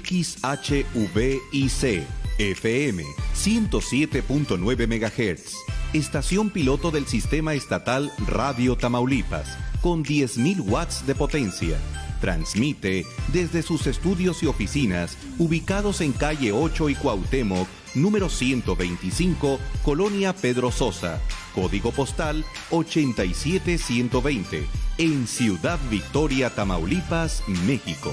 XHVIC, FM 107.9 MHz. Estación piloto del Sistema Estatal Radio Tamaulipas, con 10.000 watts de potencia. Transmite desde sus estudios y oficinas, ubicados en calle 8 y Cuauhtémoc, número 125, Colonia Pedro Sosa, código postal 87120, en Ciudad Victoria, Tamaulipas, México.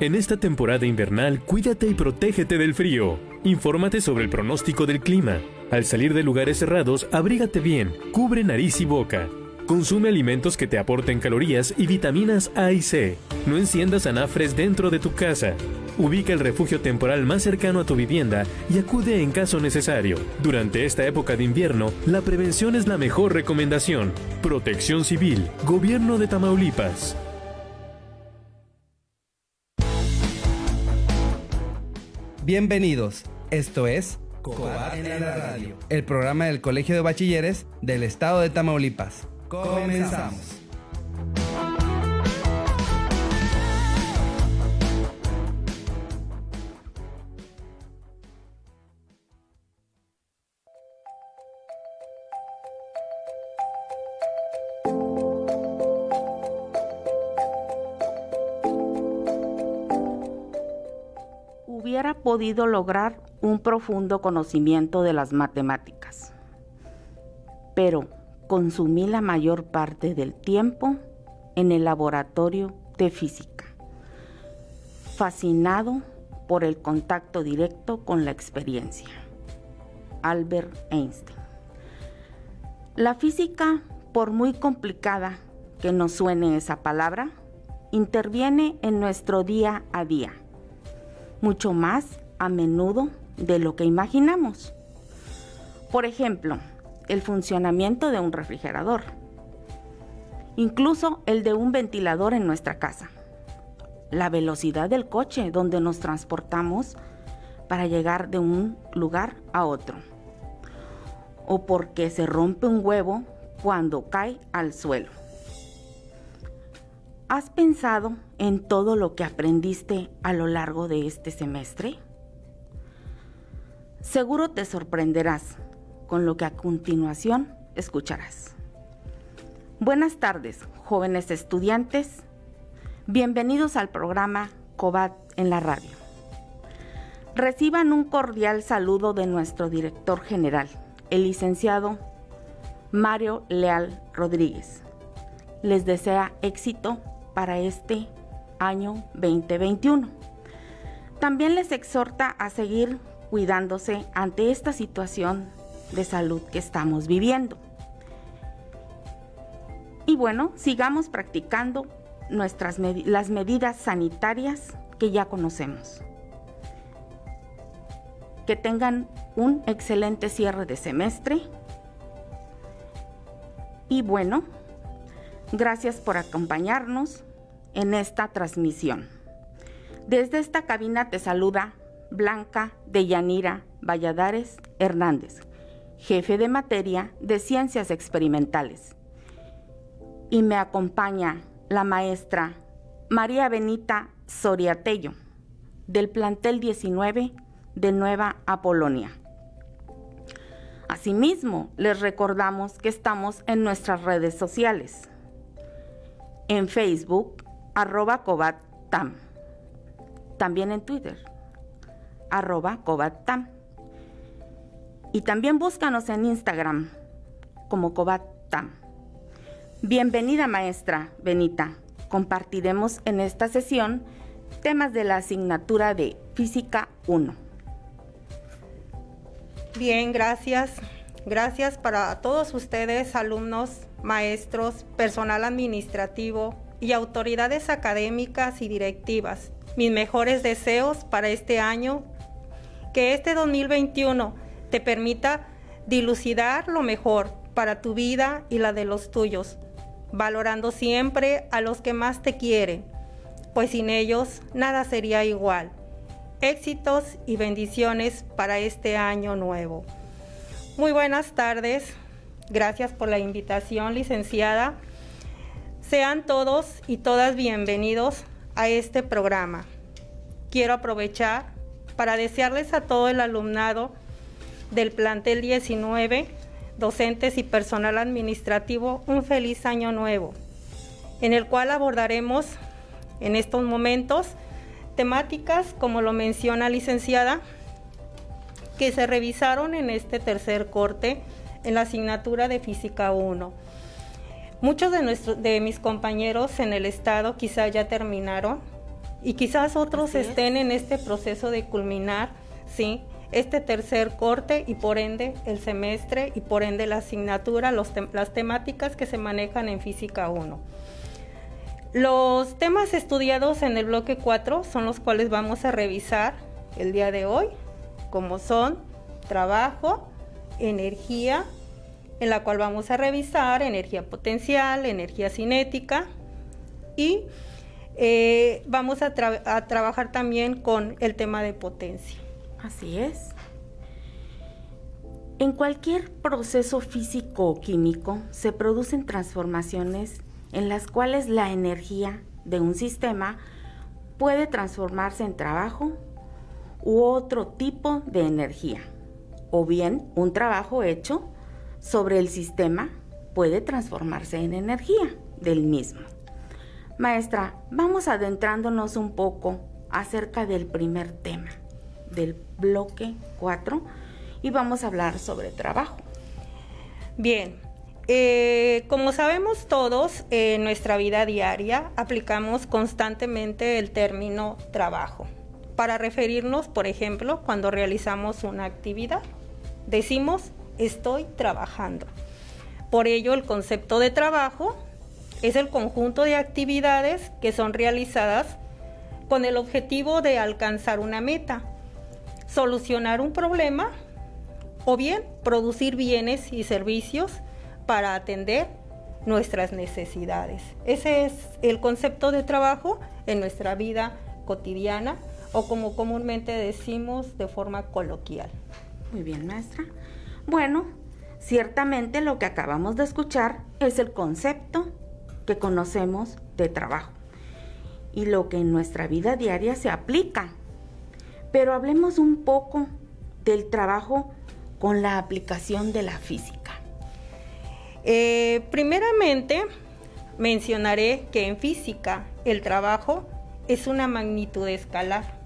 En esta temporada invernal, cuídate y protégete del frío. Infórmate sobre el pronóstico del clima. Al salir de lugares cerrados, abrígate bien, cubre nariz y boca. Consume alimentos que te aporten calorías y vitaminas A y C. No enciendas anafres dentro de tu casa. Ubica el refugio temporal más cercano a tu vivienda y acude en caso necesario. Durante esta época de invierno, la prevención es la mejor recomendación. Protección Civil, Gobierno de Tamaulipas. Bienvenidos, esto es Cobat en la radio, el programa del Colegio de Bachilleres del Estado de Tamaulipas. Comenzamos. Podido lograr un profundo conocimiento de las matemáticas, pero consumí la mayor parte del tiempo en el laboratorio de física, fascinado por el contacto directo con la experiencia. Albert Einstein. La física, por muy complicada que nos suene esa palabra, interviene en nuestro día a día mucho más a menudo de lo que imaginamos. Por ejemplo, el funcionamiento de un refrigerador, incluso el de un ventilador en nuestra casa, la velocidad del coche donde nos transportamos para llegar de un lugar a otro, o porque se rompe un huevo cuando cae al suelo. ¿Has pensado en todo lo que aprendiste a lo largo de este semestre? Seguro te sorprenderás con lo que a continuación escucharás. Buenas tardes, jóvenes estudiantes. Bienvenidos al programa COBAT en la radio. Reciban un cordial saludo de nuestro director general, el licenciado Mario Leal Rodríguez. Les desea éxito para este año 2021. También les exhorta a seguir cuidándose ante esta situación de salud que estamos viviendo. Y bueno, sigamos practicando nuestras las medidas sanitarias que ya conocemos. Que tengan un excelente cierre de semestre. Y bueno, Gracias por acompañarnos en esta transmisión. Desde esta cabina te saluda Blanca de Yanira Valladares Hernández, jefe de materia de Ciencias Experimentales. Y me acompaña la maestra María Benita Soriatello, del plantel 19 de Nueva Apolonia. Asimismo, les recordamos que estamos en nuestras redes sociales en Facebook, arroba cobattam. También en Twitter, arroba cobattam. Y también búscanos en Instagram como cobattam. Bienvenida maestra Benita. Compartiremos en esta sesión temas de la asignatura de Física 1. Bien, gracias. Gracias para todos ustedes, alumnos maestros, personal administrativo y autoridades académicas y directivas. Mis mejores deseos para este año, que este 2021 te permita dilucidar lo mejor para tu vida y la de los tuyos, valorando siempre a los que más te quieren, pues sin ellos nada sería igual. Éxitos y bendiciones para este año nuevo. Muy buenas tardes. Gracias por la invitación, licenciada. Sean todos y todas bienvenidos a este programa. Quiero aprovechar para desearles a todo el alumnado del plantel 19, docentes y personal administrativo, un feliz año nuevo, en el cual abordaremos en estos momentos temáticas, como lo menciona licenciada, que se revisaron en este tercer corte en la asignatura de Física 1. Muchos de, de mis compañeros en el estado quizá ya terminaron y quizás otros estén en este proceso de culminar, ¿sí? Este tercer corte y por ende el semestre y por ende la asignatura, las temáticas que se manejan en Física 1. Los temas estudiados en el bloque 4 son los cuales vamos a revisar el día de hoy, como son trabajo, energía, en la cual vamos a revisar energía potencial, energía cinética y eh, vamos a, a trabajar también con el tema de potencia. Así es. En cualquier proceso físico o químico se producen transformaciones en las cuales la energía de un sistema puede transformarse en trabajo u otro tipo de energía, o bien un trabajo hecho sobre el sistema puede transformarse en energía del mismo. Maestra, vamos adentrándonos un poco acerca del primer tema, del bloque 4, y vamos a hablar sobre trabajo. Bien, eh, como sabemos todos, en nuestra vida diaria aplicamos constantemente el término trabajo para referirnos, por ejemplo, cuando realizamos una actividad. Decimos, estoy trabajando. Por ello, el concepto de trabajo es el conjunto de actividades que son realizadas con el objetivo de alcanzar una meta, solucionar un problema o bien producir bienes y servicios para atender nuestras necesidades. Ese es el concepto de trabajo en nuestra vida cotidiana o como comúnmente decimos de forma coloquial. Muy bien, maestra. Bueno, ciertamente lo que acabamos de escuchar es el concepto que conocemos de trabajo y lo que en nuestra vida diaria se aplica. Pero hablemos un poco del trabajo con la aplicación de la física. Eh, primeramente, mencionaré que en física el trabajo es una magnitud escalar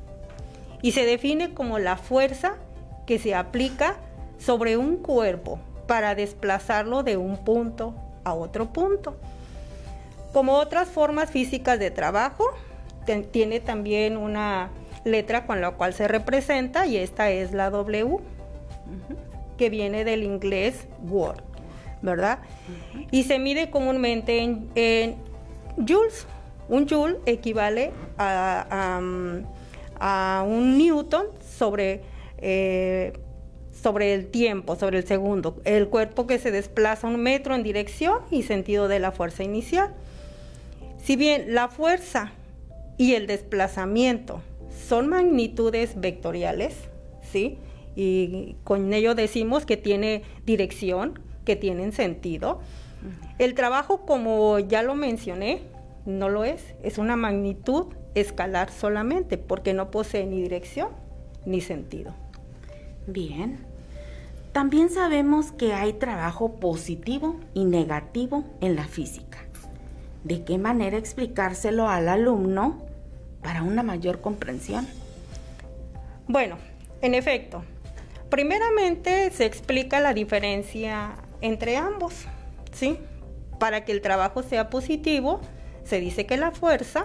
y se define como la fuerza que se aplica sobre un cuerpo para desplazarlo de un punto a otro punto. Como otras formas físicas de trabajo, tiene también una letra con la cual se representa y esta es la W, que viene del inglés Word. ¿verdad? Y se mide comúnmente en, joules. Un joule equivale a, un newton sobre, eh, sobre el tiempo, sobre el segundo. El cuerpo que se desplaza un metro en dirección y sentido de la fuerza inicial. Si bien la fuerza y el desplazamiento son magnitudes vectoriales, ¿sí? Y con ello decimos que tiene dirección, que tienen sentido. El trabajo, como ya lo mencioné, no lo es, es una magnitud escalar solamente, porque no posee ni dirección ni sentido. Bien. También sabemos que hay trabajo positivo y negativo en la física. ¿De qué manera explicárselo al alumno para una mayor comprensión? Bueno, en efecto, primeramente se explica la diferencia entre ambos, ¿sí? Para que el trabajo sea positivo, se dice que la fuerza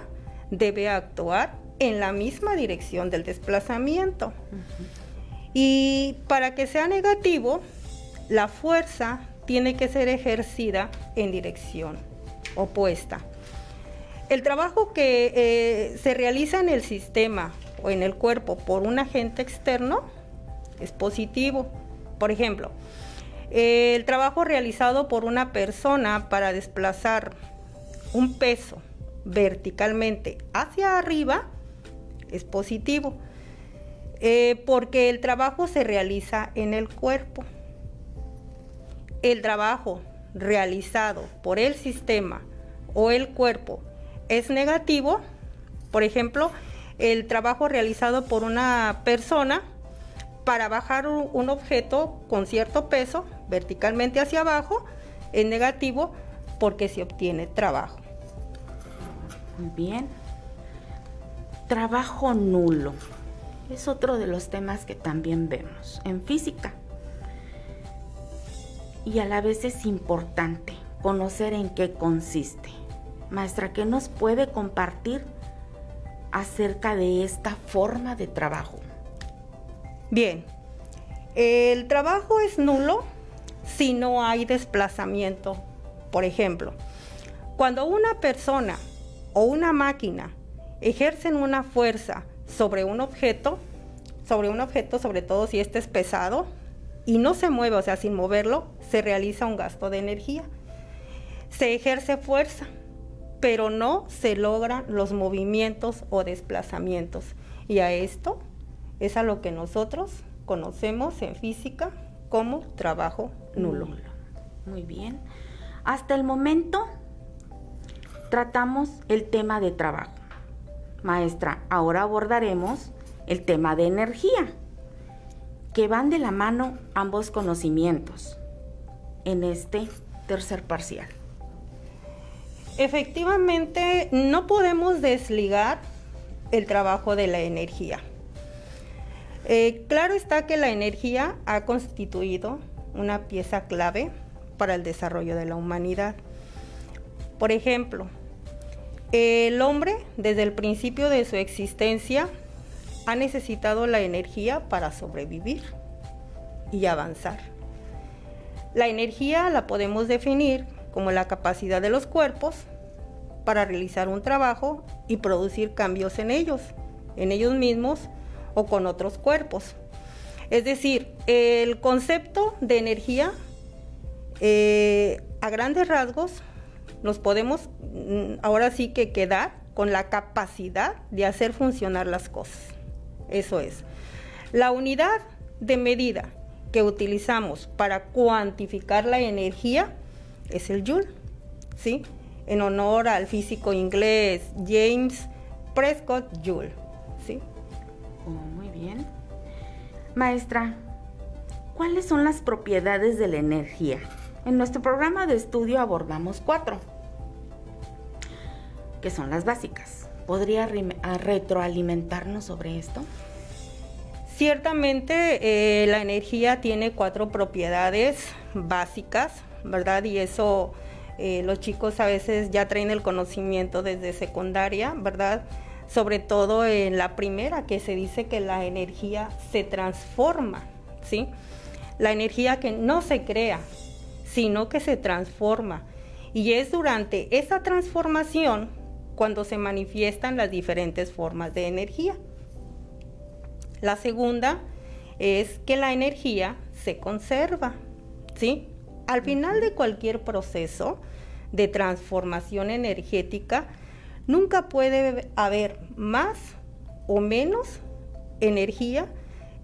debe actuar en la misma dirección del desplazamiento. Y para que sea negativo, la fuerza tiene que ser ejercida en dirección opuesta. El trabajo que eh, se realiza en el sistema o en el cuerpo por un agente externo es positivo. Por ejemplo, el trabajo realizado por una persona para desplazar un peso verticalmente hacia arriba es positivo, eh, porque el trabajo se realiza en el cuerpo. El trabajo realizado por el sistema o el cuerpo es negativo, por ejemplo, el trabajo realizado por una persona para bajar un objeto con cierto peso verticalmente hacia abajo es negativo porque se obtiene trabajo. Bien. Trabajo nulo. Es otro de los temas que también vemos en física. Y a la vez es importante conocer en qué consiste. Maestra, ¿qué nos puede compartir acerca de esta forma de trabajo? Bien, el trabajo es nulo si no hay desplazamiento. Por ejemplo, cuando una persona o una máquina ejercen una fuerza sobre un objeto, sobre un objeto, sobre todo si este es pesado, y no se mueve, o sea, sin moverlo, se realiza un gasto de energía. Se ejerce fuerza, pero no se logran los movimientos o desplazamientos. Y a esto es a lo que nosotros conocemos en física como trabajo nulo. Muy bien. Hasta el momento tratamos el tema de trabajo. Maestra, ahora abordaremos el tema de energía, que van de la mano ambos conocimientos en este tercer parcial. Efectivamente, no podemos desligar el trabajo de la energía. Eh, claro está que la energía ha constituido una pieza clave para el desarrollo de la humanidad. Por ejemplo, el hombre desde el principio de su existencia ha necesitado la energía para sobrevivir y avanzar. La energía la podemos definir como la capacidad de los cuerpos para realizar un trabajo y producir cambios en ellos, en ellos mismos o con otros cuerpos. Es decir, el concepto de energía eh, a grandes rasgos nos podemos mm, ahora sí que quedar con la capacidad de hacer funcionar las cosas. Eso es. La unidad de medida que utilizamos para cuantificar la energía es el joule, ¿sí? En honor al físico inglés James Prescott Joule, ¿sí? Oh, muy bien. Maestra, ¿cuáles son las propiedades de la energía? En nuestro programa de estudio abordamos cuatro, que son las básicas. ¿Podría retroalimentarnos sobre esto? Ciertamente eh, la energía tiene cuatro propiedades básicas, ¿verdad? Y eso eh, los chicos a veces ya traen el conocimiento desde secundaria, ¿verdad? sobre todo en la primera, que se dice que la energía se transforma, ¿sí? La energía que no se crea, sino que se transforma. Y es durante esa transformación cuando se manifiestan las diferentes formas de energía. La segunda es que la energía se conserva, ¿sí? Al final de cualquier proceso de transformación energética, Nunca puede haber más o menos energía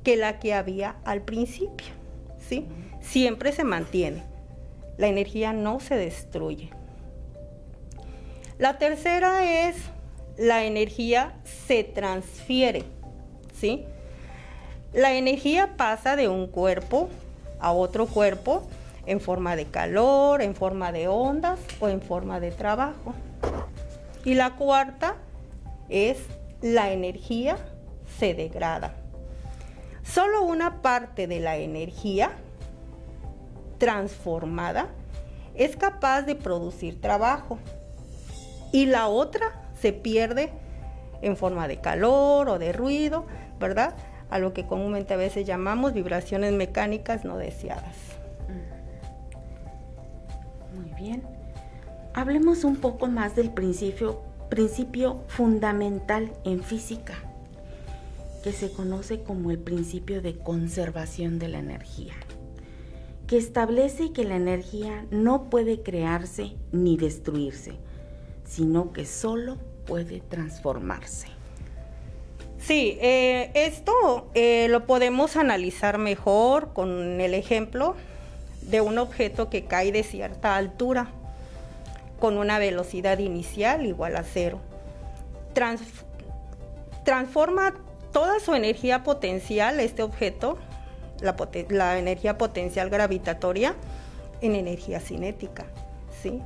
que la que había al principio. ¿sí? Siempre se mantiene. La energía no se destruye. La tercera es la energía se transfiere. ¿sí? La energía pasa de un cuerpo a otro cuerpo en forma de calor, en forma de ondas o en forma de trabajo. Y la cuarta es la energía se degrada. Solo una parte de la energía transformada es capaz de producir trabajo y la otra se pierde en forma de calor o de ruido, ¿verdad? A lo que comúnmente a veces llamamos vibraciones mecánicas no deseadas. Muy bien hablemos un poco más del principio, principio fundamental en física, que se conoce como el principio de conservación de la energía, que establece que la energía no puede crearse ni destruirse, sino que solo puede transformarse. Sí, eh, esto eh, lo podemos analizar mejor con el ejemplo de un objeto que cae de cierta altura con una velocidad inicial igual a cero. transforma toda su energía potencial, este objeto, la, energía potencial gravitatoria, en energía cinética. ¿sí?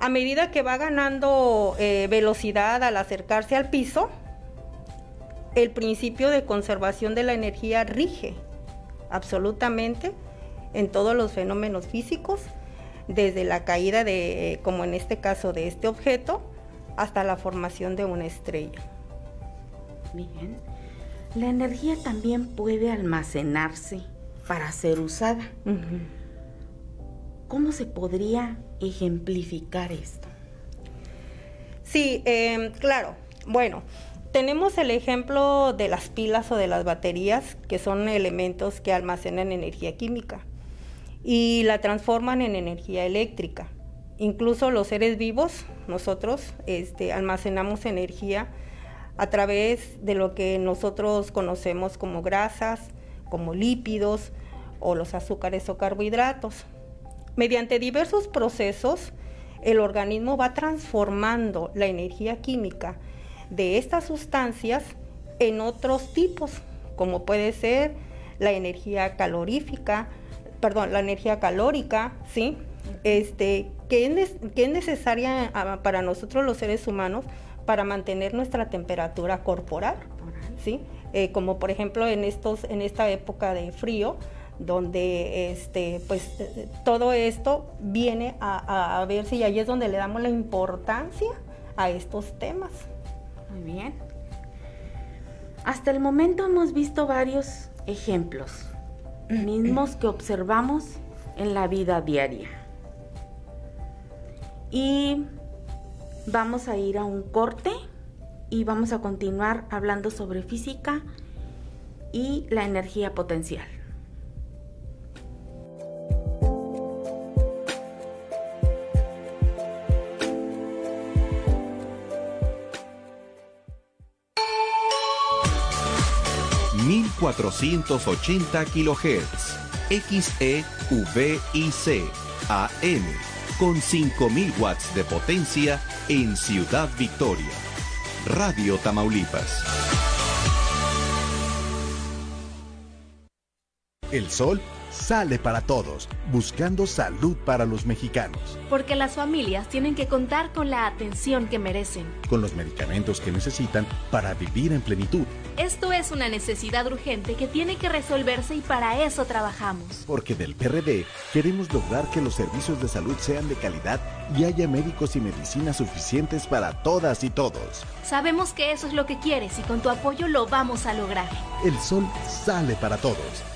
A medida que va ganando eh, velocidad al acercarse al piso, el principio de conservación de la energía rige absolutamente en todos los fenómenos físicos, desde la caída de, como en este caso, de este objeto, hasta la formación de una estrella. Bien. La energía también puede almacenarse para ser usada. ¿Cómo se podría ejemplificar esto? Sí, em, claro. Bueno, tenemos el ejemplo de las pilas o de las baterías, que son elementos que almacenan energía química y la transforman en energía eléctrica. Incluso los seres vivos, nosotros, este, almacenamos energía a través de lo que nosotros conocemos como grasas, como lípidos o los azúcares o carbohidratos. Mediante diversos procesos, el organismo va transformando la energía química de estas sustancias en otros tipos, como puede ser la energía calorífica, perdón, la energía calórica, ¿sí? Este, que es, que es necesaria ah, para nosotros los seres humanos para mantener nuestra temperatura corporal, ¿sí? Eh, como por ejemplo en, estos, en esta época de frío, donde este, pues, todo esto viene a, a, verse y ahí es donde le damos la importancia a estos temas. Muy bien. Hasta el momento hemos visto varios ejemplos, mismos que observamos en la vida diaria. Y Vamos a ir a un corte y vamos a continuar hablando sobre física y la energía potencial. ...1480 kHz... XEVIC... AM... ...con 5000 watts de potencia en Ciudad Victoria. Radio Tamaulipas. El sol sale para todos, buscando salud para los mexicanos. Porque las familias tienen que contar con la atención que merecen. Con los medicamentos que necesitan para vivir en plenitud. Esto es una necesidad urgente que tiene que resolverse y para eso trabajamos. Porque del PRD queremos lograr que los servicios de salud sean de calidad y haya médicos y medicinas suficientes para todas y todos. Sabemos que eso es lo que quieres y con tu apoyo lo vamos a lograr. El sol sale para todos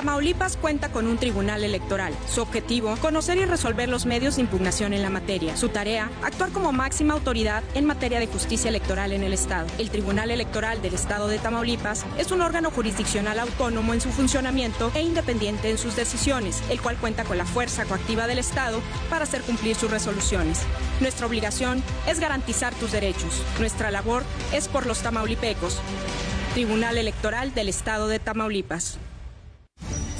Tamaulipas cuenta con un tribunal electoral. Su objetivo, conocer y resolver los medios de impugnación en la materia. Su tarea, actuar como máxima autoridad en materia de justicia electoral en el Estado. El Tribunal Electoral del Estado de Tamaulipas es un órgano jurisdiccional autónomo en su funcionamiento e independiente en sus decisiones, el cual cuenta con la fuerza coactiva del Estado para hacer cumplir sus resoluciones. Nuestra obligación es garantizar tus derechos. Nuestra labor es por los tamaulipecos. Tribunal Electoral del Estado de Tamaulipas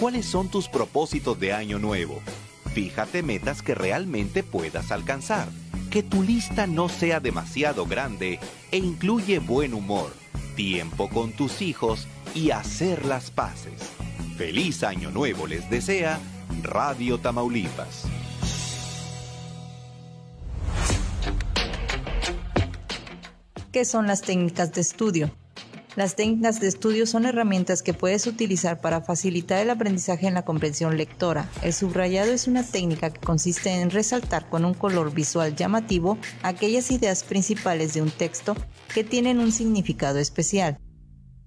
¿Cuáles son tus propósitos de año nuevo? Fíjate metas que realmente puedas alcanzar. Que tu lista no sea demasiado grande e incluye buen humor, tiempo con tus hijos y hacer las paces. Feliz año nuevo les desea Radio Tamaulipas. ¿Qué son las técnicas de estudio? Las técnicas de estudio son herramientas que puedes utilizar para facilitar el aprendizaje en la comprensión lectora. El subrayado es una técnica que consiste en resaltar con un color visual llamativo aquellas ideas principales de un texto que tienen un significado especial.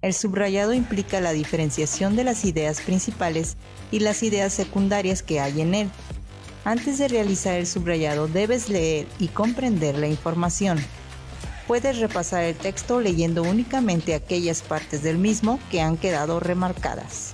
El subrayado implica la diferenciación de las ideas principales y las ideas secundarias que hay en él. Antes de realizar el subrayado debes leer y comprender la información. Puedes repasar el texto leyendo únicamente aquellas partes del mismo que han quedado remarcadas.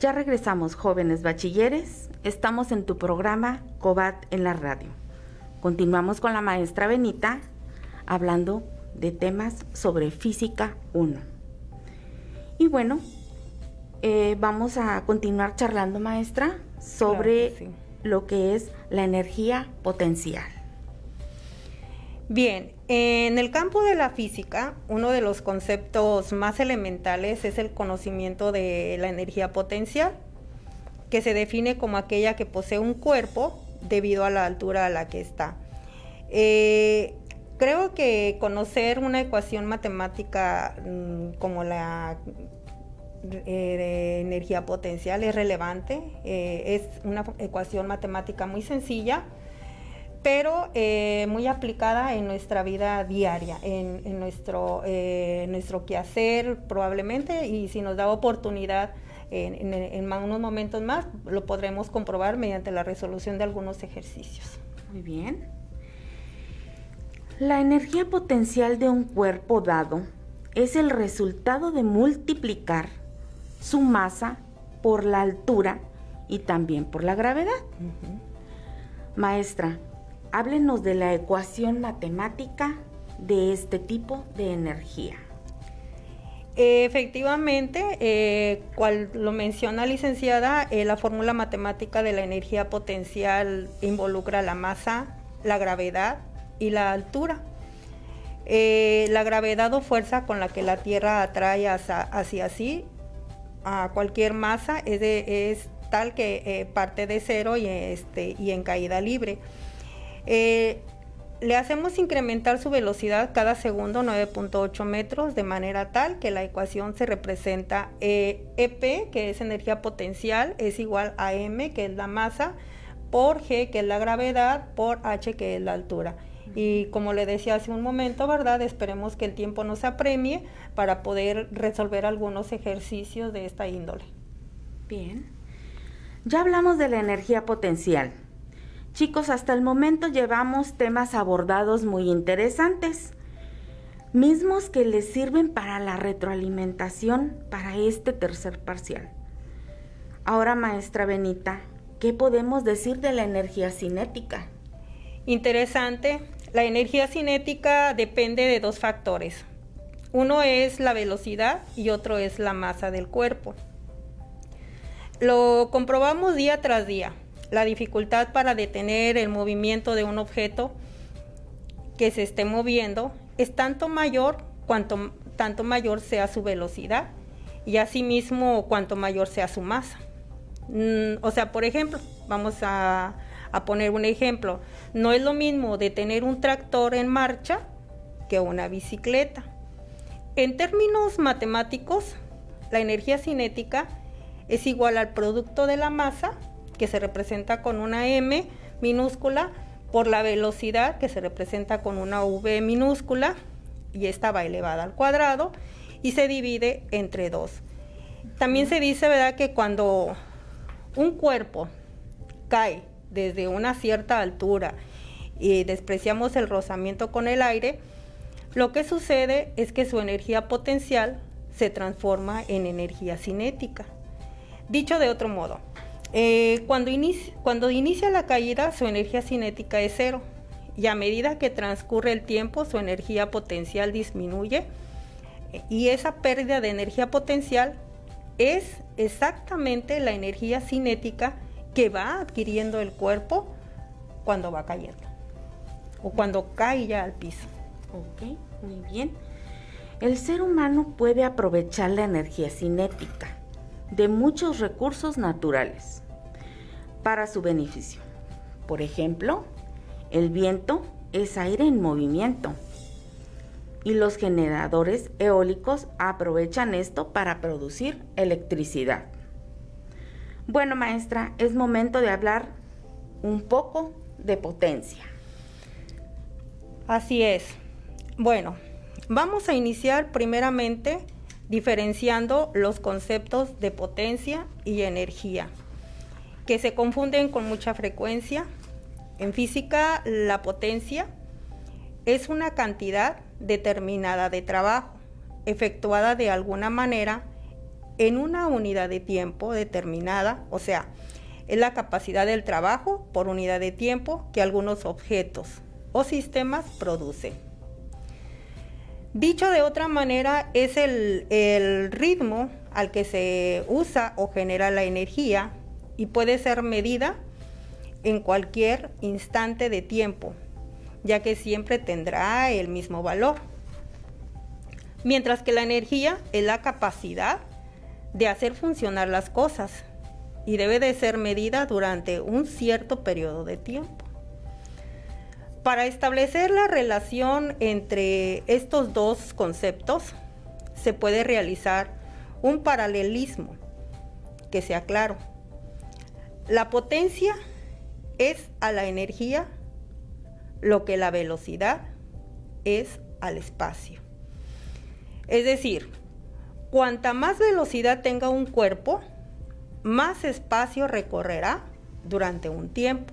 Ya regresamos, jóvenes bachilleres. Estamos en tu programa COBAT en la radio. Continuamos con la maestra Benita hablando de temas sobre física 1. Y bueno, eh, vamos a continuar charlando, maestra, sobre lo que es la energía potencial. Bien, en el campo de la física, uno de los conceptos más elementales es el conocimiento de la energía potencial, que se define como aquella que posee un cuerpo debido a la altura a la que está. Eh, creo que conocer una ecuación matemática mm, como la eh, energía potencial es relevante. Eh, es una ecuación matemática muy sencilla pero eh, muy aplicada en nuestra vida diaria, en, nuestro, eh, nuestro quehacer probablemente, y si nos da oportunidad en, en, unos momentos más, lo podremos comprobar mediante la resolución de algunos ejercicios. Muy bien. La energía potencial de un cuerpo dado es el resultado de multiplicar su masa por la altura y también por la gravedad. Maestra, háblenos de la ecuación matemática de este tipo de energía. Efectivamente, eh, cual lo menciona licenciada, eh, la fórmula matemática de la energía potencial involucra la masa, la gravedad y la altura. Eh, la gravedad o fuerza con la que la Tierra atrae hacia, sí a cualquier masa es, tal que parte de cero y, este, y en caída libre. Eh, le hacemos incrementar su velocidad cada segundo 9.8 metros de manera tal que la ecuación se representa EP, eh, que es energía potencial, es igual a M, que es la masa, por G, que es la gravedad, por H, que es la altura. Y como le decía hace un momento, ¿verdad? Esperemos que el tiempo nos apremie para poder resolver algunos ejercicios de esta índole. Bien. Ya hablamos de la energía potencial. Chicos, hasta el momento llevamos temas abordados muy interesantes, mismos que les sirven para la retroalimentación para este tercer parcial. Ahora, maestra Benita, ¿qué podemos decir de la energía cinética? Interesante. La energía cinética depende de dos factores. Uno es la velocidad y otro es la masa del cuerpo. Lo comprobamos día tras día la dificultad para detener el movimiento de un objeto que se esté moviendo es tanto mayor cuanto tanto mayor sea su velocidad y asimismo cuanto mayor sea su masa. Mm, o sea, por ejemplo, vamos a, a poner un ejemplo, no es lo mismo detener un tractor en marcha que una bicicleta. En términos matemáticos, la energía cinética es igual al producto de la masa que se representa con una M minúscula, por la velocidad, que se representa con una V minúscula, y esta va elevada al cuadrado, y se divide entre dos. También se dice, ¿verdad?, que cuando un cuerpo cae desde una cierta altura y despreciamos el rozamiento con el aire, lo que sucede es que su energía potencial se transforma en energía cinética. Dicho de otro modo, eh, cuando, inicia, cuando inicia la caída, su energía cinética es cero y a medida que transcurre el tiempo, su energía potencial disminuye Y esa pérdida de energía potencial es exactamente la energía cinética que va adquiriendo el cuerpo cuando va cayendo o cuando cae ya al piso. Ok, muy bien. El ser humano puede aprovechar la energía cinética de muchos recursos naturales para su beneficio. Por ejemplo, el viento es aire en movimiento y los generadores eólicos aprovechan esto para producir electricidad. Bueno, maestra, es momento de hablar un poco de potencia. Así es. Bueno, vamos a iniciar primeramente diferenciando los conceptos de potencia y energía, que se confunden con mucha frecuencia. En física, la potencia es una cantidad determinada de trabajo, efectuada de alguna manera en una unidad de tiempo determinada, o sea, es la capacidad del trabajo por unidad de tiempo que algunos objetos o sistemas producen. Dicho de otra manera, es el, el ritmo al que se usa o genera la energía y puede ser medida en cualquier instante de tiempo, ya que siempre tendrá el mismo valor. Mientras que la energía es la capacidad de hacer funcionar las cosas y debe de ser medida durante un cierto periodo de tiempo. Para establecer la relación entre estos dos conceptos, se puede realizar un paralelismo que sea claro. La potencia es a la energía lo que la velocidad es al espacio. Es decir, cuanta más velocidad tenga un cuerpo, más espacio recorrerá durante un tiempo.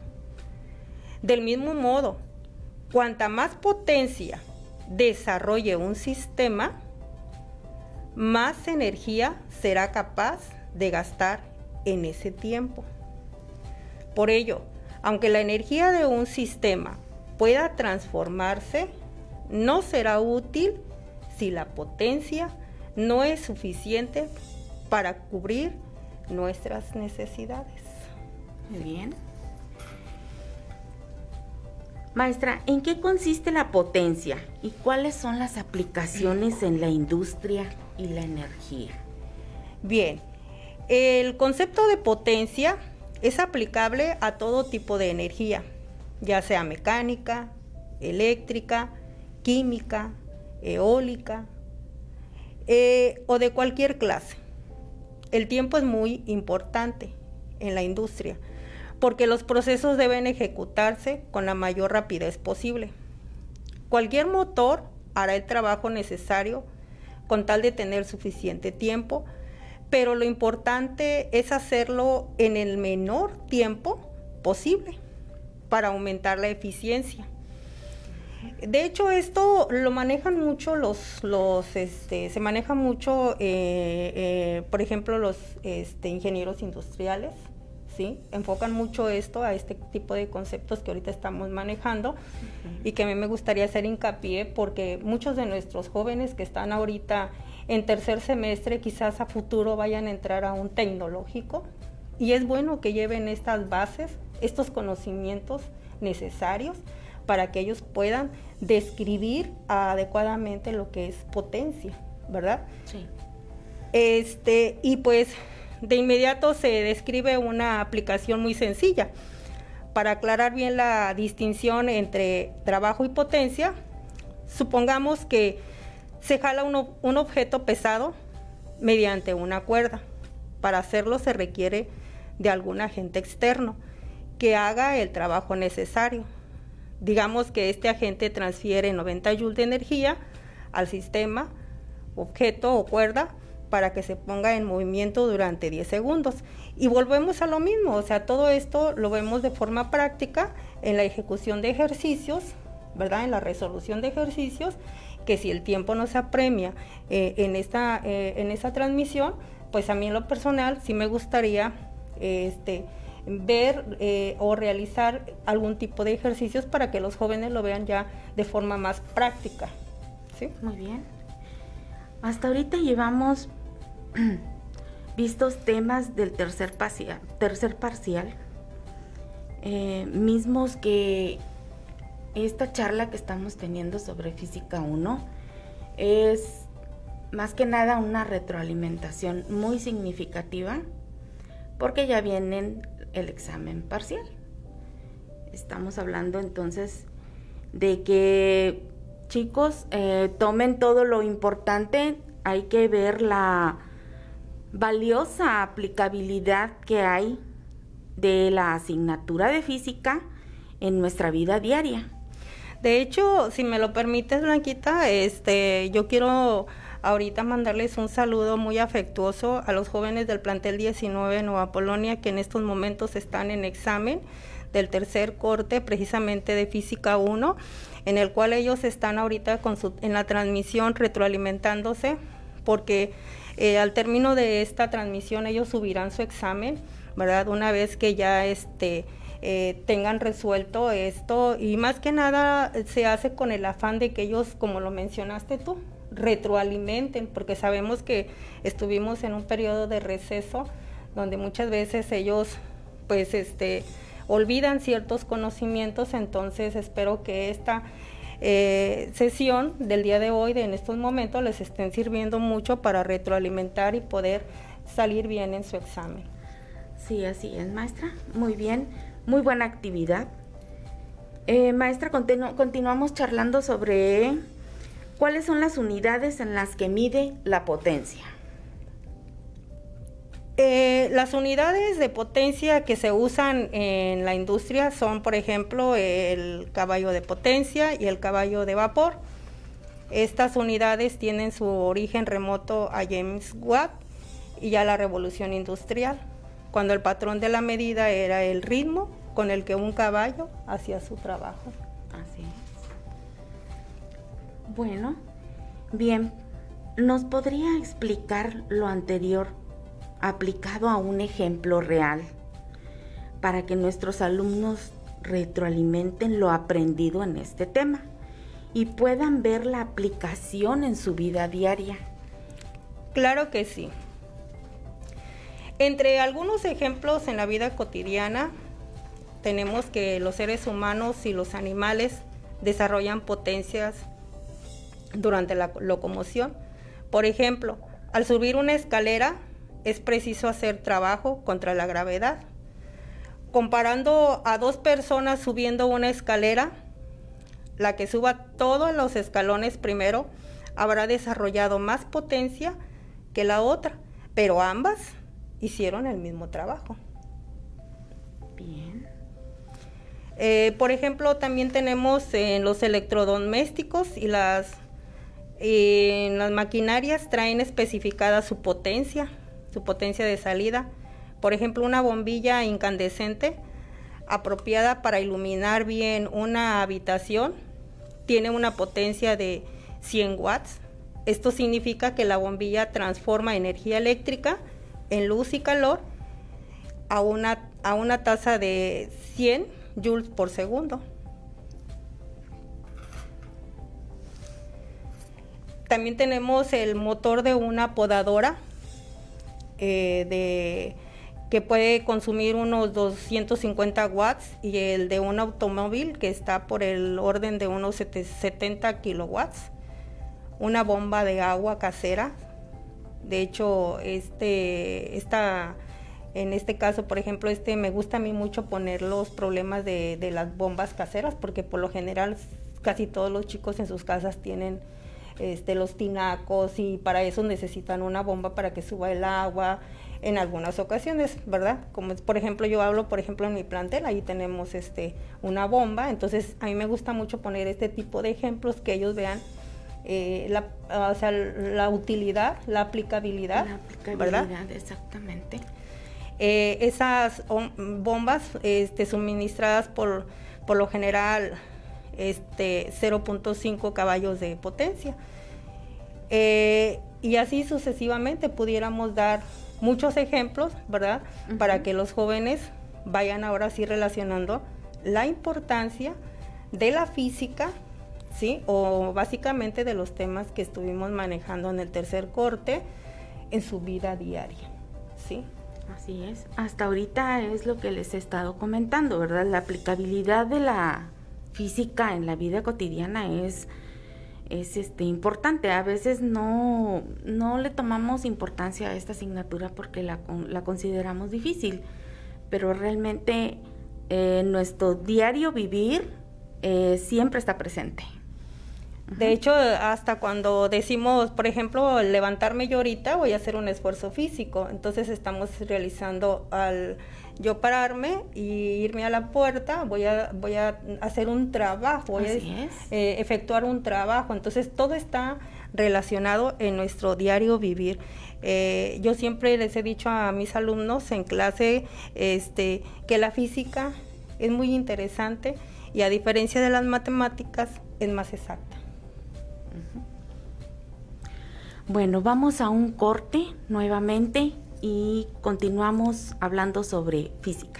Del mismo modo, cuanta más potencia desarrolle un sistema, más energía será capaz de gastar en ese tiempo. Por ello, aunque la energía de un sistema pueda transformarse, no será útil si la potencia no es suficiente para cubrir nuestras necesidades. Muy bien. Maestra, ¿en qué consiste la potencia y cuáles son las aplicaciones en la industria y la energía? Bien, el concepto de potencia es aplicable a todo tipo de energía, ya sea mecánica, eléctrica, química, eólica eh, o de cualquier clase. El tiempo es muy importante en la industria porque los procesos deben ejecutarse con la mayor rapidez posible. Cualquier motor hará el trabajo necesario con tal de tener suficiente tiempo, pero lo importante es hacerlo en el menor tiempo posible para aumentar la eficiencia. De hecho, esto lo manejan mucho los, este, se maneja mucho, eh, eh, por ejemplo, los este, ingenieros industriales, ¿sí? Enfocan mucho esto a este tipo de conceptos que ahorita estamos manejando y que a mí me gustaría hacer hincapié porque muchos de nuestros jóvenes que están ahorita en tercer semestre quizás a futuro vayan a entrar a un tecnológico y es bueno que lleven estas bases, estos conocimientos necesarios para que ellos puedan describir adecuadamente lo que es potencia, ¿verdad? Sí. Este, y pues de inmediato se describe una aplicación muy sencilla. Para aclarar bien la distinción entre trabajo y potencia, supongamos que se jala un objeto pesado mediante una cuerda. Para hacerlo se requiere de algún agente externo que haga el trabajo necesario. Digamos que este agente transfiere 90 joules de energía al sistema, objeto o cuerda para que se ponga en movimiento durante 10 segundos. Y volvemos a lo mismo, o sea, todo esto lo vemos de forma práctica en la ejecución de ejercicios, ¿verdad? En la resolución de ejercicios, que si el tiempo no se apremia eh, en, esta, eh, en esta transmisión, pues a mí en lo personal sí me gustaría este, ver eh, o realizar algún tipo de ejercicios para que los jóvenes lo vean ya de forma más práctica. ¿sí? Muy bien. Hasta ahorita llevamos vistos temas del tercer parcial, tercer parcial eh, mismos que esta charla que estamos teniendo sobre física 1 es más que nada una retroalimentación muy significativa porque ya viene el examen parcial. Estamos hablando entonces de que chicos eh, tomen todo lo importante, hay que ver la valiosa aplicabilidad que hay de la asignatura de física en nuestra vida diaria. De hecho, si me lo permites, Blanquita, este, yo quiero ahorita mandarles un saludo muy afectuoso a los jóvenes del plantel 19 Nueva Polonia que en estos momentos están en examen del tercer corte precisamente de física 1 en el cual ellos están ahorita con su, en la transmisión retroalimentándose porque eh, al término de esta transmisión ellos subirán su examen, ¿verdad? Una vez que ya este eh, tengan resuelto esto y más que nada se hace con el afán de que ellos, como lo mencionaste tú, retroalimenten, porque sabemos que estuvimos en un periodo de receso donde muchas veces ellos pues este olvidan ciertos conocimientos, entonces espero que esta eh, sesión del día de hoy, de en estos momentos, les estén sirviendo mucho para retroalimentar y poder salir bien en su examen. Sí, así es, maestra. Muy bien muy buena actividad. Eh, maestra, continuamos charlando sobre cuáles son las unidades en las que mide la potencia. Eh, las unidades de potencia que se usan en la industria son, por ejemplo, el caballo de potencia y el caballo de vapor. Estas unidades tienen su origen remoto a James Watt y a la revolución industrial cuando el patrón de la medida era el ritmo con el que un caballo hacía su trabajo. Así. Bueno, bien, ¿nos podría explicar lo anterior aplicado a un ejemplo real para que nuestros alumnos retroalimenten lo aprendido en este tema y puedan ver la aplicación en su vida diaria? Claro que sí. Entre algunos ejemplos en la vida cotidiana, tenemos que los seres humanos y los animales desarrollan potencias durante la locomoción. Por ejemplo, al subir una escalera es preciso hacer trabajo contra la gravedad. Comparando a dos personas subiendo una escalera, la que suba todos los escalones primero habrá desarrollado más potencia que la otra, pero ambas hicieron el mismo trabajo. Bien. Eh, por ejemplo, también tenemos en los electrodomésticos y las, en las maquinarias traen especificada su potencia, su potencia de salida. Por ejemplo, una bombilla incandescente apropiada para iluminar bien una habitación tiene una potencia de 100 watts. Esto significa que la bombilla transforma energía eléctrica en luz y calor a una, a una tasa de 100 joules por segundo. También tenemos el motor de una podadora eh, de, que puede consumir unos 250 watts y el de un automóvil que está por el orden de unos 70 kilowatts. Una bomba de agua casera de hecho, este, esta, en este caso, por ejemplo, este me gusta a mí mucho poner los problemas de, de las bombas caseras, porque por lo general casi todos los chicos en sus casas tienen este, los tinacos y para eso necesitan una bomba para que suba el agua en algunas ocasiones, ¿verdad? Como por ejemplo yo hablo, por ejemplo, en mi plantel, ahí tenemos este, una bomba, entonces a mí me gusta mucho poner este tipo de ejemplos que ellos vean eh, la, o sea, la utilidad, la aplicabilidad, la aplicabilidad exactamente. Eh, esas bombas este, suministradas por, por lo general este, 0.5 caballos de potencia. Eh, y así sucesivamente pudiéramos dar muchos ejemplos, ¿verdad? Para que los jóvenes vayan ahora sí relacionando la importancia de la física ¿sí? O básicamente de los temas que estuvimos manejando en el tercer corte en su vida diaria, ¿sí? Así es. Hasta ahorita es lo que les he estado comentando, ¿verdad? La aplicabilidad de la física en la vida cotidiana es es este importante. A veces no, no le tomamos importancia a esta asignatura porque la, la consideramos difícil, pero realmente eh, nuestro diario vivir eh, siempre está presente. De hecho, hasta cuando decimos, por ejemplo, levantarme yo ahorita, voy a hacer un esfuerzo físico. Entonces estamos realizando al yo pararme y irme a la puerta, voy a, voy a hacer un trabajo, voy a eh, efectuar un trabajo. Entonces todo está relacionado en nuestro diario vivir. Eh, yo siempre les he dicho a mis alumnos en clase este, que la física es muy interesante y a diferencia de las matemáticas es más exacta. Bueno, vamos a un corte nuevamente y continuamos hablando sobre física.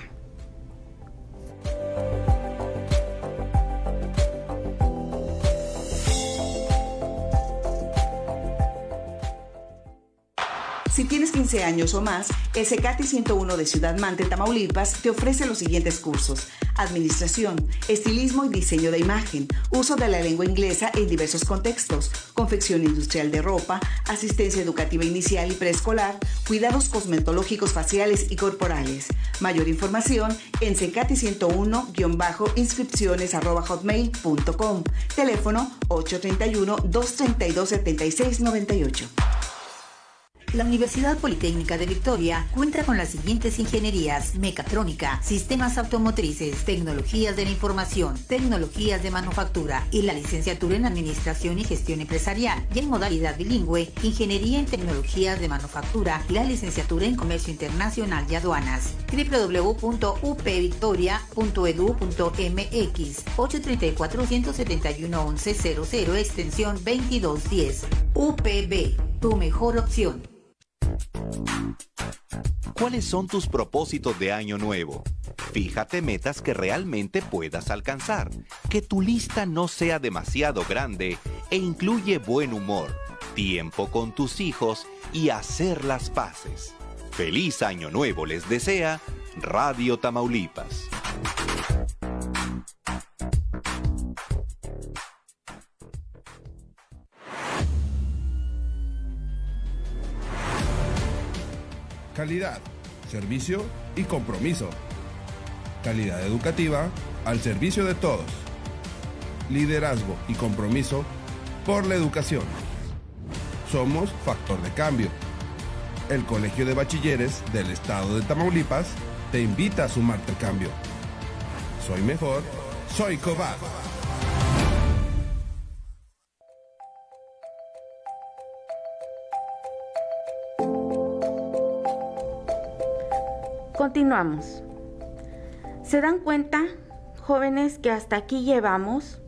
Si tienes 15 años o más, el CECATI 101 de Ciudad Mante, Tamaulipas, te ofrece los siguientes cursos. Administración, estilismo y diseño de imagen, uso de la lengua inglesa en diversos contextos, confección industrial de ropa, asistencia educativa inicial y preescolar, cuidados cosmetológicos faciales y corporales. Mayor información en CECATI 101-inscripciones hotmail.com. Teléfono 831 232 7698. La Universidad Politécnica de Victoria cuenta con las siguientes ingenierías: mecatrónica, sistemas automotrices, tecnologías de la información, tecnologías de manufactura y la licenciatura en Administración y Gestión Empresarial. Y en modalidad bilingüe, Ingeniería en Tecnologías de Manufactura y la licenciatura en Comercio Internacional y Aduanas. www.upvictoria.edu.mx 834-171-1100 extensión 2210. UPB, tu mejor opción. ¿Cuáles son tus propósitos de año nuevo? Fíjate metas que realmente puedas alcanzar, que tu lista no sea demasiado grande e incluye buen humor, tiempo con tus hijos y hacer las paces. Feliz año nuevo les desea Radio Tamaulipas. Calidad, servicio y compromiso. Calidad educativa al servicio de todos. Liderazgo y compromiso por la educación. Somos Factor de Cambio. El Colegio de Bachilleres del Estado de Tamaulipas te invita a sumarte al cambio. Soy mejor, soy Cobar. Continuamos. ¿Se dan cuenta, jóvenes, que hasta aquí llevamos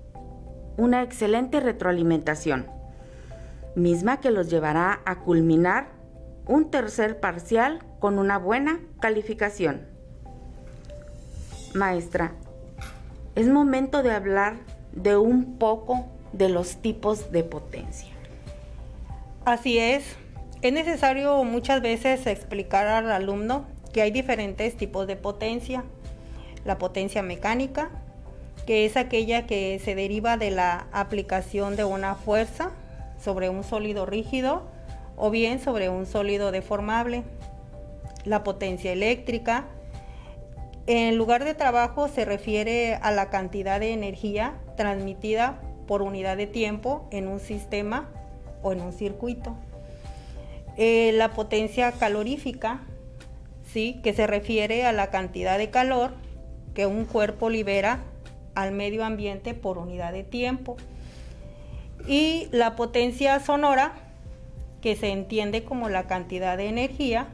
una excelente retroalimentación, misma que los llevará a culminar un tercer parcial con una buena calificación? Maestra, es momento de hablar de un poco de los tipos de potencia. Así es. Es necesario muchas veces explicar al alumno que hay diferentes tipos de potencia. La potencia mecánica, que es aquella que se deriva de la aplicación de una fuerza sobre un sólido rígido o bien sobre un sólido deformable. La potencia eléctrica, en lugar de trabajo se refiere a la cantidad de energía transmitida por unidad de tiempo en un sistema o en un circuito. Eh, la potencia calorífica ¿sí? que se refiere a la cantidad de calor que un cuerpo libera al medio ambiente por unidad de tiempo. Y la potencia sonora, que se entiende como la cantidad de energía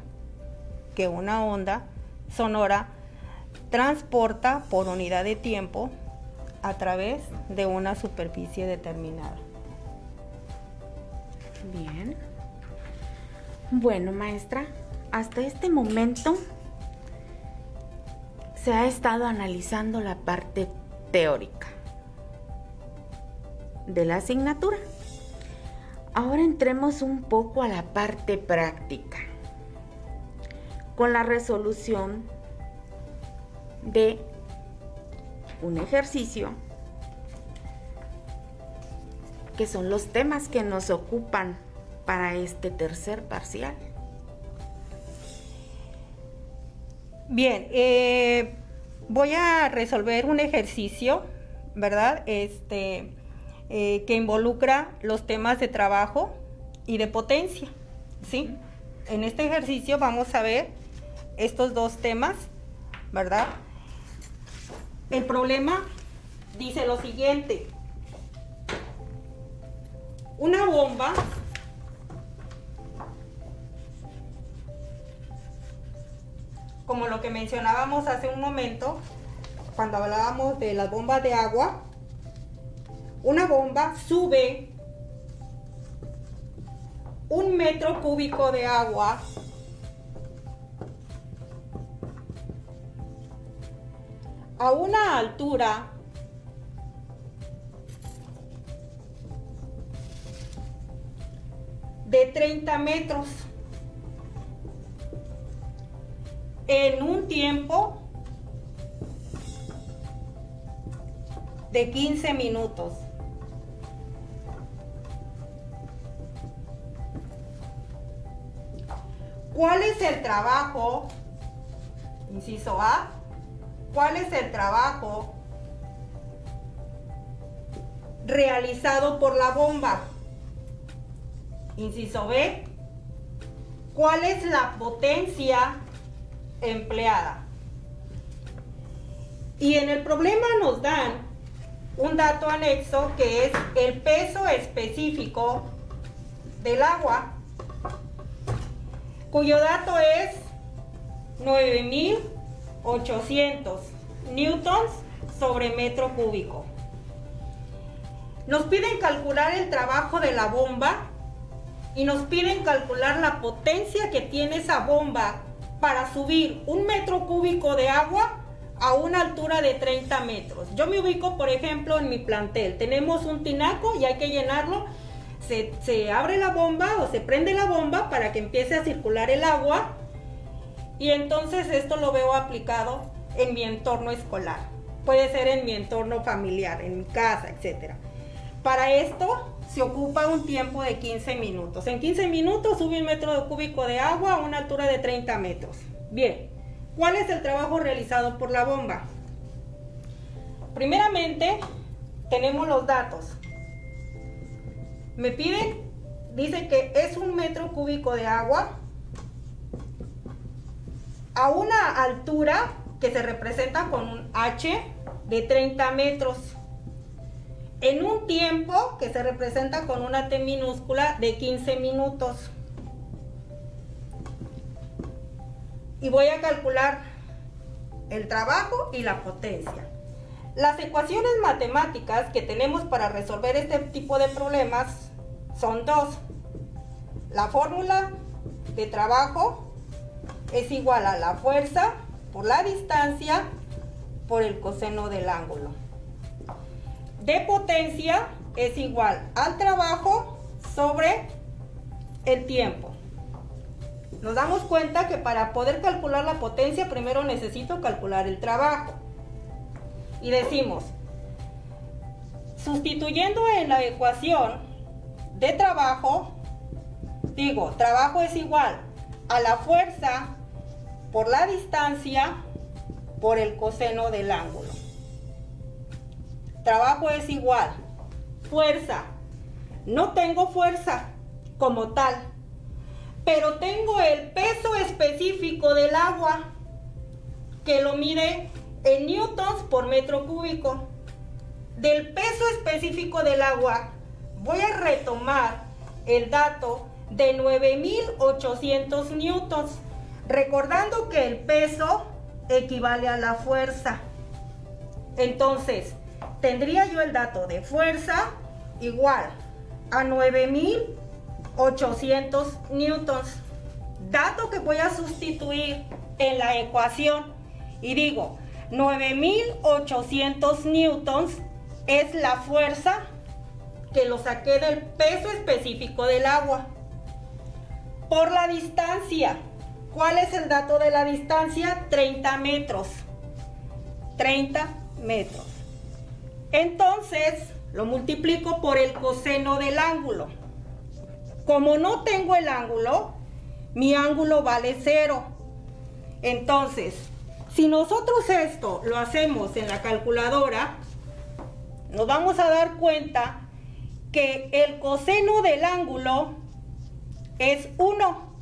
que una onda sonora transporta por unidad de tiempo a través de una superficie determinada. Bien. Bueno, maestra, hasta este momento se ha estado analizando la parte teórica. de la asignatura. Ahora entremos un poco a la parte práctica, con la resolución de un ejercicio que son los temas que nos ocupan para este tercer parcial. Bien, eh, voy a resolver un ejercicio, ¿verdad? Este, eh, que involucra los temas de trabajo y de potencia, ¿sí? En este ejercicio vamos a ver estos dos temas, ¿verdad? El problema dice lo siguiente. Una bomba como lo que mencionábamos hace un momento, cuando hablábamos de las bombas de agua, una bomba sube un metro cúbico de agua a una altura de 30 metros. En un tiempo de 15 minutos. ¿Cuál es el trabajo? Inciso A. ¿Cuál es el trabajo realizado por la bomba? Inciso B. ¿Cuál es la potencia empleada. Y en el problema nos dan un dato anexo que es el peso específico del agua, cuyo dato es 9800 newtons sobre metro cúbico. Nos piden calcular el trabajo de la bomba y nos piden calcular la potencia que tiene esa bomba para subir un metro cúbico de agua a una altura de 30 metros. Yo me ubico, por ejemplo, en mi plantel. Tenemos un tinaco y hay que llenarlo. Se, abre la bomba o se prende la bomba para que empiece a circular el agua. Y entonces esto lo veo aplicado en mi entorno escolar. Puede ser en mi entorno familiar, en mi casa, etc. Para esto se ocupa un tiempo de 15 minutos. En 15 minutos sube un metro cúbico de agua a una altura de 30 metros. Bien, ¿cuál es el trabajo realizado por la bomba? Primeramente, tenemos los datos. Me piden, dice que es un metro cúbico de agua a una altura que se representa con un H de 30 metros en un tiempo que se representa con una T minúscula de 15 minutos. Y voy a calcular el trabajo y la potencia. Las ecuaciones matemáticas que tenemos para resolver este tipo de problemas son dos. La fórmula de trabajo es igual a la fuerza por la distancia por el coseno del ángulo de potencia es igual al trabajo sobre el tiempo. Nos damos cuenta que para poder calcular la potencia primero necesito calcular el trabajo. Y decimos, sustituyendo en la ecuación de trabajo, digo, trabajo es igual a la fuerza por la distancia por el coseno del ángulo. Trabajo es igual. Fuerza. No tengo fuerza como tal, pero tengo el peso específico del agua que lo mide en newtons por metro cúbico. Del peso específico del agua voy a retomar el dato de 9800 newtons, recordando que el peso equivale a la fuerza. Entonces, tendría yo el dato de fuerza igual a 9800 newtons. Dato que voy a sustituir en la ecuación y digo 9800 newtons es la fuerza que lo saqué del peso específico del agua. Por la distancia. ¿Cuál es el dato de la distancia? 30 metros. 30 metros. Entonces, lo multiplico por el coseno del ángulo. Como no tengo el ángulo, mi ángulo vale cero. Entonces, si nosotros esto lo hacemos en la calculadora, nos vamos a dar cuenta que el coseno del ángulo es 1.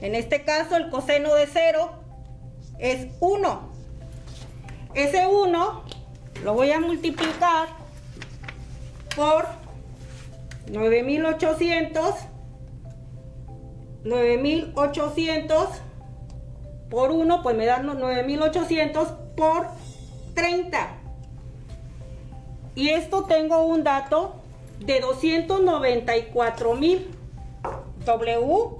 En este caso, el coseno de 0 es 1. Ese 1 lo voy a multiplicar por 9800 9800 por 1 pues me dan 9800 por 30 y esto tengo un dato de 294 mil. W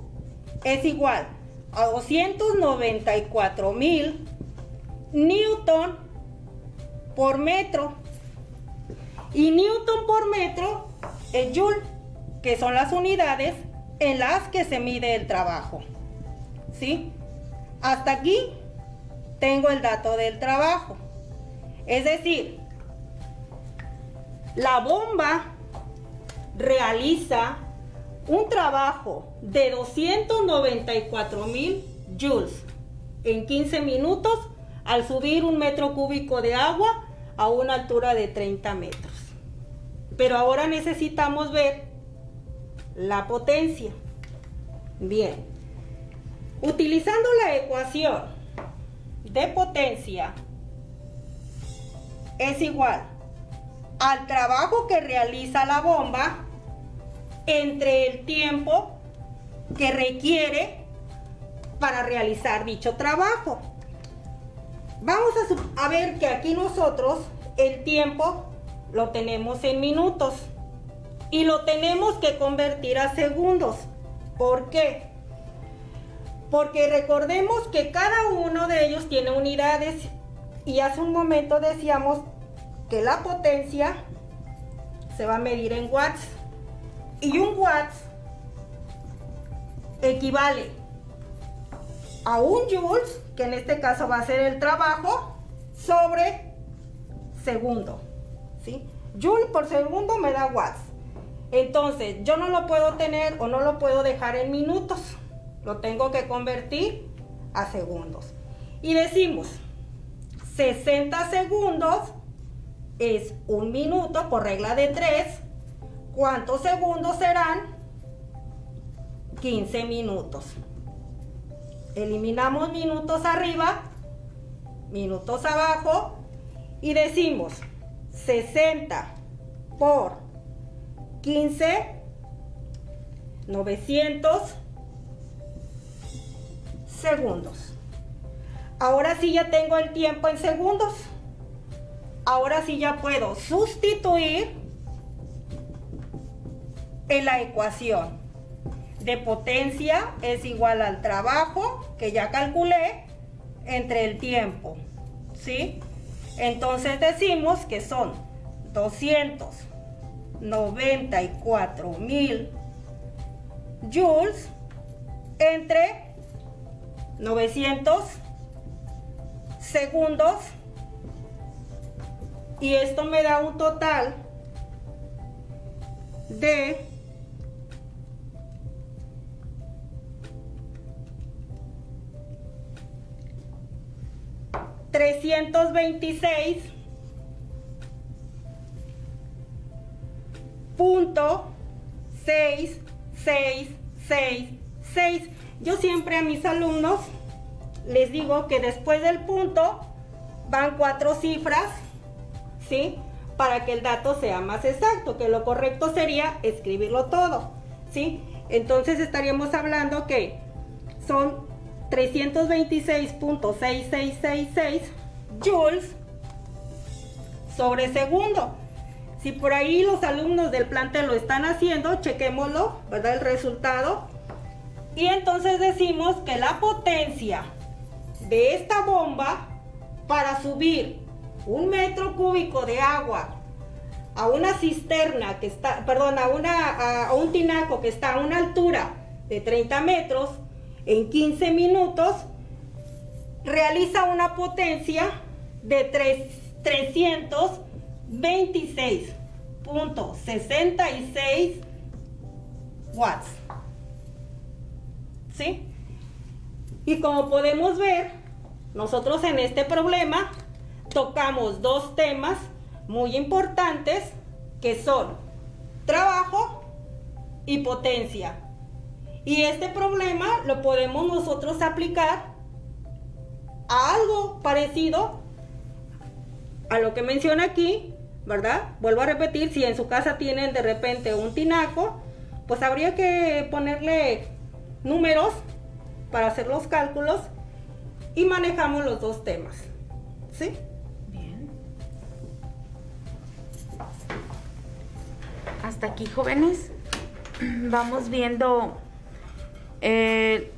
es igual a 294 mil Newton por metro y Newton por metro es Joule, que son las unidades en las que se mide el trabajo. ¿Sí? Hasta aquí tengo el dato del trabajo. Es decir, la bomba realiza un trabajo de 294 mil joules en 15 minutos al subir un metro cúbico de agua a una altura de 30 metros. Pero ahora necesitamos ver la potencia. Bien, utilizando la ecuación de potencia es igual al trabajo que realiza la bomba entre el tiempo que requiere para realizar dicho trabajo. Vamos a, ver que aquí nosotros el tiempo lo tenemos en minutos y lo tenemos que convertir a segundos. ¿Por qué? Porque recordemos que cada uno de ellos tiene unidades y hace un momento decíamos que la potencia se va a medir en watts y un watts equivale a un joules, que en este caso va a ser el trabajo, sobre segundo. Joule por segundo me da watts. Entonces, yo no lo puedo tener o no lo puedo dejar en minutos. Lo tengo que convertir a segundos. Y decimos, 60 segundos es un minuto por regla de 3. ¿Cuántos segundos serán? 15 minutos. Eliminamos minutos arriba, minutos abajo y decimos 60 por 15, 900 segundos. Ahora sí ya tengo el tiempo en segundos. Ahora sí ya puedo sustituir en la ecuación de potencia es igual al trabajo que ya calculé entre el tiempo. ¿Sí? Entonces decimos que son 294 mil joules entre 900 segundos y esto me da un total de 326 punto 6, 6, 6, 6. Yo siempre a mis alumnos les digo que después del punto van cuatro cifras, ¿sí? Para que el dato sea más exacto, que lo correcto sería escribirlo todo, ¿sí? Entonces estaríamos hablando que son 326.6666 joules sobre segundo. Si por ahí los alumnos del plantel lo están haciendo, chequémoslo, ¿verdad? El resultado. Y entonces decimos que la potencia de esta bomba para subir un metro cúbico de agua a una cisterna que está, perdón, a, una, a, un tinaco que está a una altura de 30 metros, en 15 minutos, realiza una potencia de 326.66 watts. ¿Sí? Y como podemos ver, nosotros en este problema tocamos dos temas muy importantes que son trabajo y potencia. Y este problema lo podemos nosotros aplicar a algo parecido a lo que menciona aquí, ¿verdad? Vuelvo a repetir, si en su casa tienen de repente un tinaco, pues habría que ponerle números para hacer los cálculos y manejamos los dos temas. ¿Sí? Bien. Hasta aquí, jóvenes. Vamos viendo eh,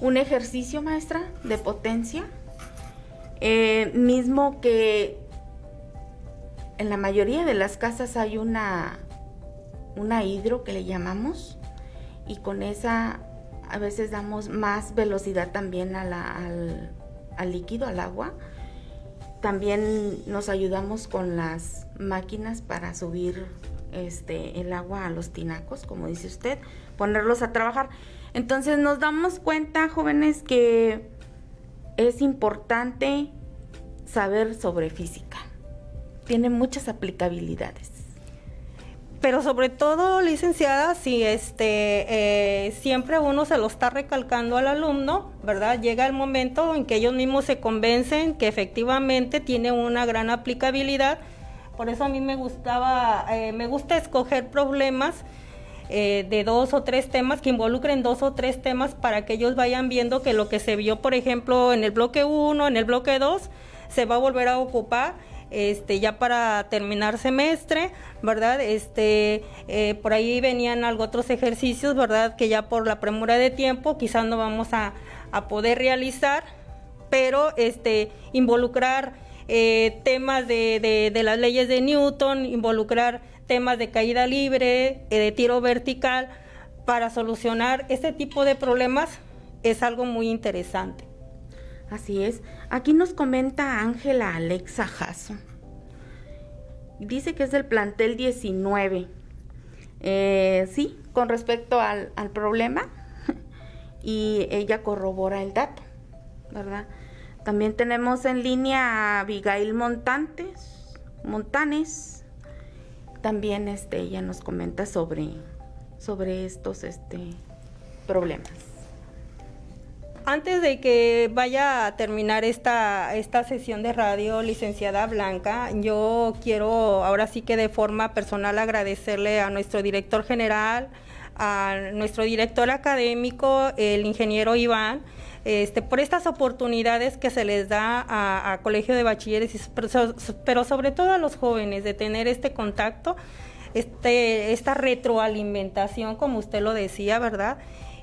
un ejercicio, maestra, de potencia. Eh, mismo que en la mayoría de las casas hay una, una hidro que le llamamos y con esa a veces damos más velocidad también al, al líquido, al agua. También nos ayudamos con las máquinas para subir este, el agua a los tinacos, como dice usted, ponerlos a trabajar. Entonces nos damos cuenta, jóvenes, que es importante saber sobre física. Tiene muchas aplicabilidades. Pero sobre todo, licenciada, si este eh, siempre uno se lo está recalcando al alumno, ¿verdad? Llega el momento en que ellos mismos se convencen que efectivamente tiene una gran aplicabilidad. Por eso a mí me gustaba, eh, me gusta escoger problemas eh, de dos o tres temas, que involucren dos o tres temas para que ellos vayan viendo que lo que se vio, por ejemplo, en el bloque 1, en el bloque 2, se va a volver a ocupar este, ya para terminar semestre, ¿verdad? Este, eh, por ahí venían algo otros ejercicios, ¿verdad? Que ya por la premura de tiempo quizás no vamos a, poder realizar, pero este, involucrar eh, temas de, de las leyes de Newton, involucrar temas de caída libre, eh, de tiro vertical, para solucionar este tipo de problemas es algo muy interesante. Así es. Aquí nos comenta Ángela Alexa Jasso. Dice que es del plantel 19. Eh, sí, con respecto al, al problema. y ella corrobora el dato, ¿verdad? También tenemos en línea a Abigail Montantes, Montanes también este, ella nos comenta sobre, sobre estos este, problemas. Antes de que vaya a terminar esta, esta sesión de radio, licenciada Blanca, yo quiero ahora sí que de forma personal agradecerle a nuestro director general, a nuestro director académico, el ingeniero Iván, este, por estas oportunidades que se les da a, Colegio de Bachilleres, pero sobre todo a los jóvenes, de tener este contacto, este, esta retroalimentación, como usted lo decía, ¿verdad?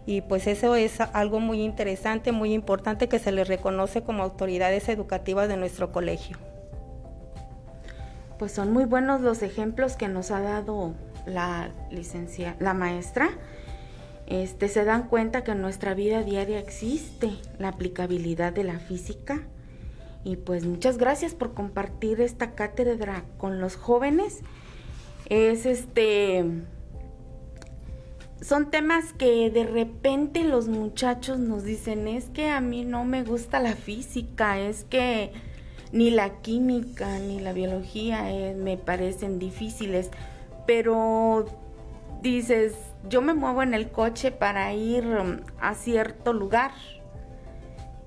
Y pues eso es algo muy interesante, muy importante que se les reconoce como autoridades educativas de nuestro colegio. Pues son muy buenos los ejemplos que nos ha dado la licencia, la maestra este, se dan cuenta que en nuestra vida diaria existe la aplicabilidad de la física. Y pues muchas gracias por compartir esta cátedra con los jóvenes. Es este son temas que de repente los muchachos nos dicen, es que a mí no me gusta la física, es que ni la química ni la biología eh, me parecen difíciles, pero dices, yo me muevo en el coche para ir um, a cierto lugar.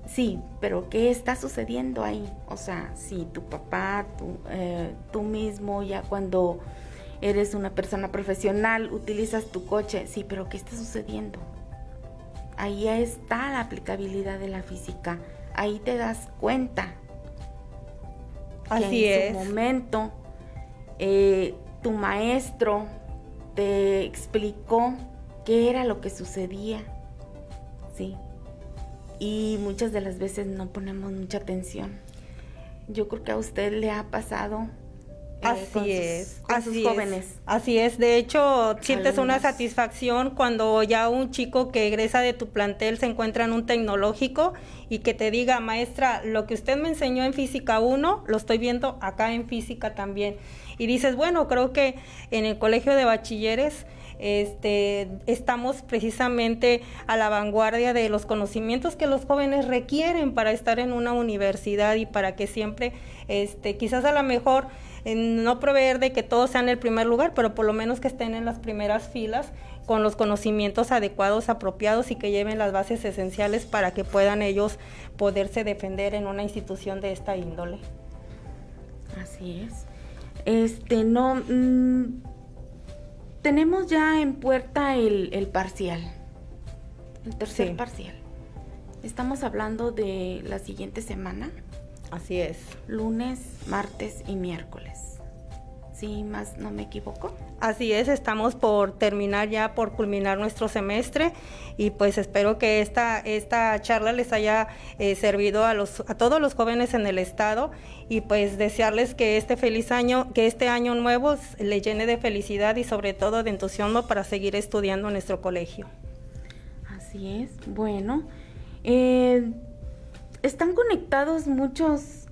Sí, pero ¿qué está sucediendo ahí? O sea, si tu papá, tú, eh, tú mismo, ya cuando eres una persona profesional, utilizas tu coche, sí, pero ¿qué está sucediendo? Ahí está la aplicabilidad de la física. Ahí te das cuenta. Así en es. momento, eh, tu maestro te explicó qué era lo que sucedía, ¿sí? Y muchas de las veces no ponemos mucha atención. Yo creo que a usted le ha pasado así es, así jóvenes. así es, de hecho, sientes una satisfacción cuando ya un chico que egresa de tu plantel se encuentra en un tecnológico y que te diga, maestra, lo que usted me enseñó en física 1, lo estoy viendo acá en física también. Y dices, bueno, creo que en el colegio de bachilleres este, estamos precisamente a la vanguardia de los conocimientos que los jóvenes requieren para estar en una universidad y para que siempre, este, quizás a lo mejor no proveer de que todos sean el primer lugar, pero por lo menos que estén en las primeras filas con los conocimientos adecuados, apropiados y que lleven las bases esenciales para que puedan ellos poderse defender en una institución de esta índole. Así es. Este, no, mm, tenemos ya en puerta el, parcial, el tercer parcial. Estamos hablando de la siguiente semana. Así es. Lunes, martes y miércoles. ¿Sí, más no me equivoco? Así es, estamos por terminar ya, por culminar nuestro semestre y pues espero que esta, esta charla les haya eh, servido a, los, a todos los jóvenes en el estado y pues desearles que este feliz año, que este año nuevo le llene de felicidad y sobre todo de entusiasmo para seguir estudiando en nuestro colegio. Así es, bueno. Eh, están conectados muchos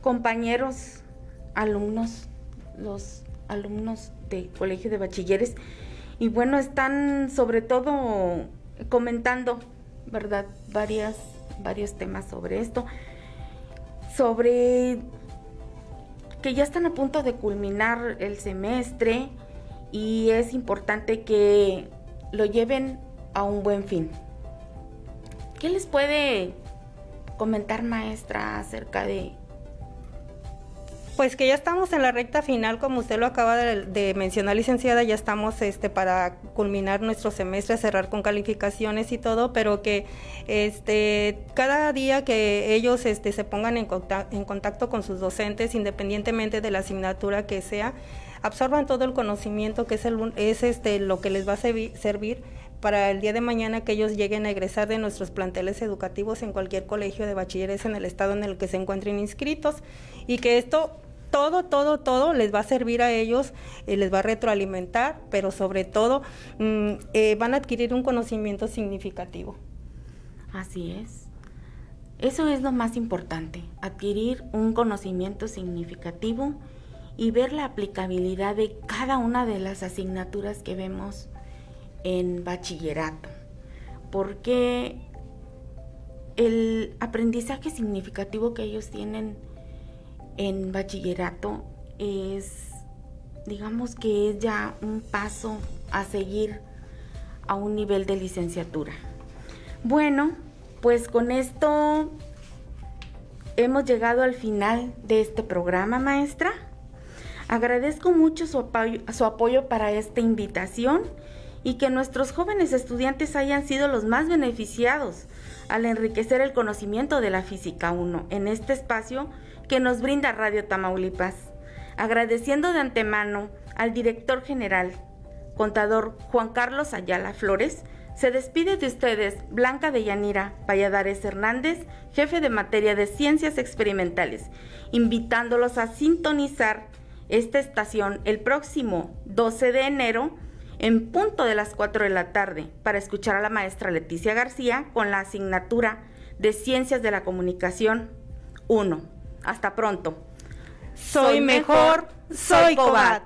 compañeros, alumnos, los alumnos del Colegio de Bachilleres, y bueno, están sobre todo comentando, ¿verdad? Varias, varios temas sobre esto, sobre que ya están a punto de culminar el semestre y es importante que lo lleven a un buen fin. ¿Qué les puede comentar, maestra, acerca de... Pues que ya estamos en la recta final, como usted lo acaba de, mencionar, licenciada, ya estamos este, para culminar nuestro semestre, cerrar con calificaciones y todo, pero que este, cada día que ellos este, se pongan en contacto, en contacto con sus docentes, independientemente de la asignatura que sea, absorban todo el conocimiento que es, el, es este, lo que les va a servir para el día de mañana que ellos lleguen a egresar de nuestros planteles educativos en cualquier colegio de bachilleres en el estado en el que se encuentren inscritos y que esto todo, todo, todo les va a servir a ellos, eh, les va a retroalimentar, pero sobre todo mm, eh, van a adquirir un conocimiento significativo. Así es. Eso es lo más importante, adquirir un conocimiento significativo y ver la aplicabilidad de cada una de las asignaturas que vemos en bachillerato, porque el aprendizaje significativo que ellos tienen en bachillerato es, digamos que es ya un paso a seguir a un nivel de licenciatura. Bueno, pues con esto hemos llegado al final de este programa, maestra. Agradezco mucho su apoyo, su apoyo para esta invitación y que nuestros jóvenes estudiantes hayan sido los más beneficiados al enriquecer el conocimiento de la física 1 en este espacio que nos brinda Radio Tamaulipas. Agradeciendo de antemano al director general, contador Juan Carlos Ayala Flores, se despide de ustedes Blanca de Yanira Valladares Hernández, jefe de materia de ciencias experimentales, invitándolos a sintonizar esta estación el próximo 12 de enero en punto de las 4 de la tarde para escuchar a la maestra Leticia García con la asignatura de Ciencias de la Comunicación 1. Hasta pronto. Soy mejor, soy Cobat.